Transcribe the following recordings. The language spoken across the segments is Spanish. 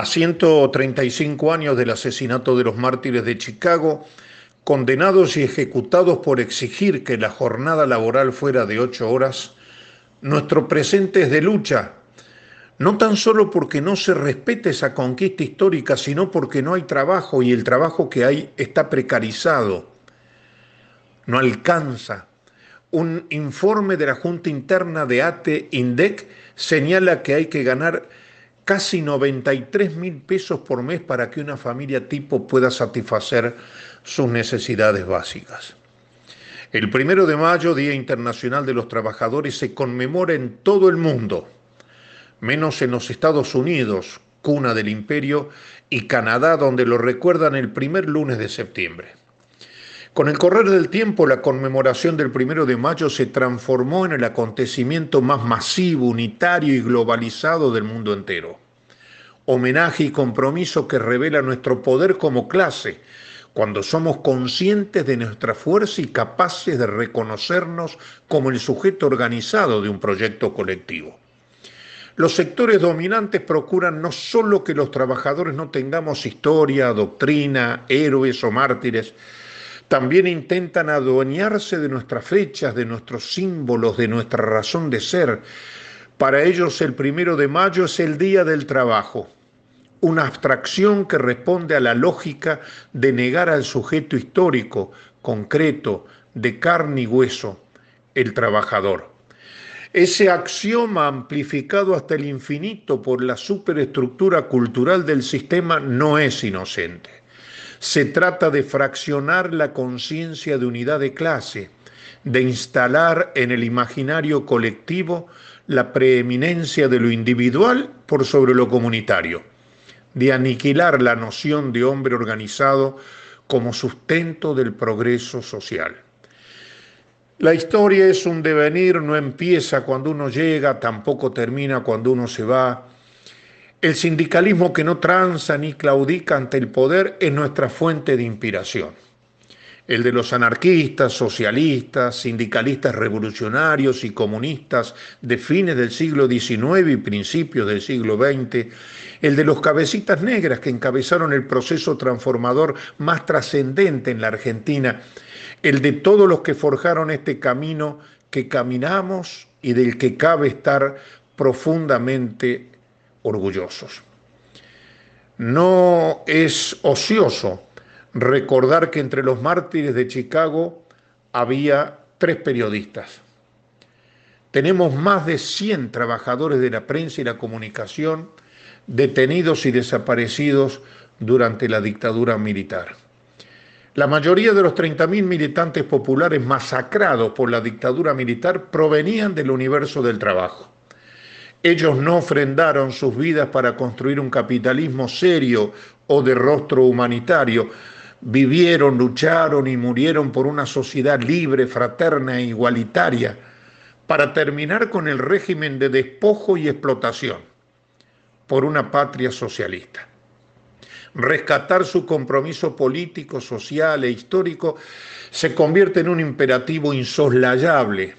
A 135 años del asesinato de los mártires de Chicago, condenados y ejecutados por exigir que la jornada laboral fuera de ocho horas, nuestro presente es de lucha, no tan solo porque no se respete esa conquista histórica, sino porque no hay trabajo y el trabajo que hay está precarizado, no alcanza. Un informe de la Junta Interna de ATE INDEC señala que hay que ganar casi 93 mil pesos por mes para que una familia tipo pueda satisfacer sus necesidades básicas. El primero de mayo, Día Internacional de los Trabajadores, se conmemora en todo el mundo, menos en los Estados Unidos, cuna del imperio, y Canadá, donde lo recuerdan el primer lunes de septiembre. Con el correr del tiempo, la conmemoración del primero de mayo se transformó en el acontecimiento más masivo, unitario y globalizado del mundo entero. Homenaje y compromiso que revela nuestro poder como clase, cuando somos conscientes de nuestra fuerza y capaces de reconocernos como el sujeto organizado de un proyecto colectivo. Los sectores dominantes procuran no solo que los trabajadores no tengamos historia, doctrina, héroes o mártires, también intentan adueñarse de nuestras fechas, de nuestros símbolos, de nuestra razón de ser. Para ellos el primero de mayo es el Día del Trabajo, una abstracción que responde a la lógica de negar al sujeto histórico, concreto, de carne y hueso, el trabajador. Ese axioma amplificado hasta el infinito por la superestructura cultural del sistema no es inocente. Se trata de fraccionar la conciencia de unidad de clase, de instalar en el imaginario colectivo la preeminencia de lo individual por sobre lo comunitario, de aniquilar la noción de hombre organizado como sustento del progreso social. La historia es un devenir, no empieza cuando uno llega, tampoco termina cuando uno se va, el sindicalismo que no tranza ni claudica ante el poder es nuestra fuente de inspiración. El de los anarquistas, socialistas, sindicalistas revolucionarios y comunistas de fines del siglo XIX y principios del siglo XX. El de los cabecitas negras que encabezaron el proceso transformador más trascendente en la Argentina. El de todos los que forjaron este camino que caminamos y del que cabe estar profundamente orgullosos. No es ocioso recordar que entre los mártires de Chicago había tres periodistas. Tenemos más de 100 trabajadores de la prensa y la comunicación detenidos y desaparecidos durante la dictadura militar. La mayoría de los 30.000 militantes populares masacrados por la dictadura militar provenían del universo del trabajo. Ellos no ofrendaron sus vidas para construir un capitalismo serio o de rostro humanitario. Vivieron, lucharon y murieron por una sociedad libre, fraterna e igualitaria, para terminar con el régimen de despojo y explotación, por una patria socialista. Rescatar su compromiso político, social e histórico se convierte en un imperativo insoslayable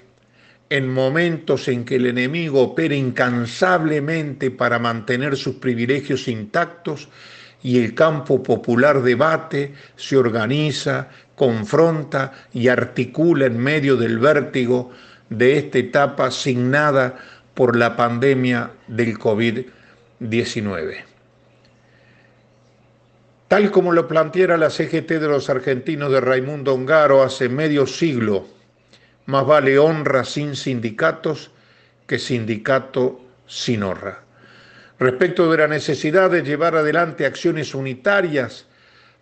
en momentos en que el enemigo opera incansablemente para mantener sus privilegios intactos y el campo popular debate, se organiza, confronta y articula en medio del vértigo de esta etapa asignada por la pandemia del COVID-19. Tal como lo planteara la CGT de los argentinos de Raimundo Ongaro hace medio siglo, más vale honra sin sindicatos que sindicato sin honra. Respecto de la necesidad de llevar adelante acciones unitarias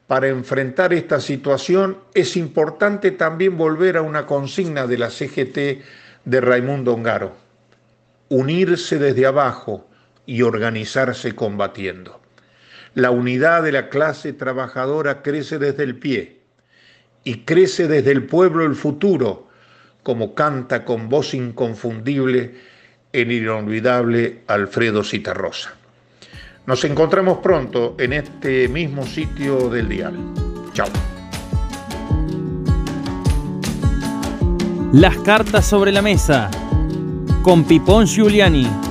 para enfrentar esta situación, es importante también volver a una consigna de la CGT de Raimundo Ongaro. unirse desde abajo y organizarse combatiendo. La unidad de la clase trabajadora crece desde el pie y crece desde el pueblo el futuro, como canta con voz inconfundible el inolvidable Alfredo Citarrosa. Nos encontramos pronto en este mismo sitio del dial. Chao. Las cartas sobre la mesa con Pipón Giuliani.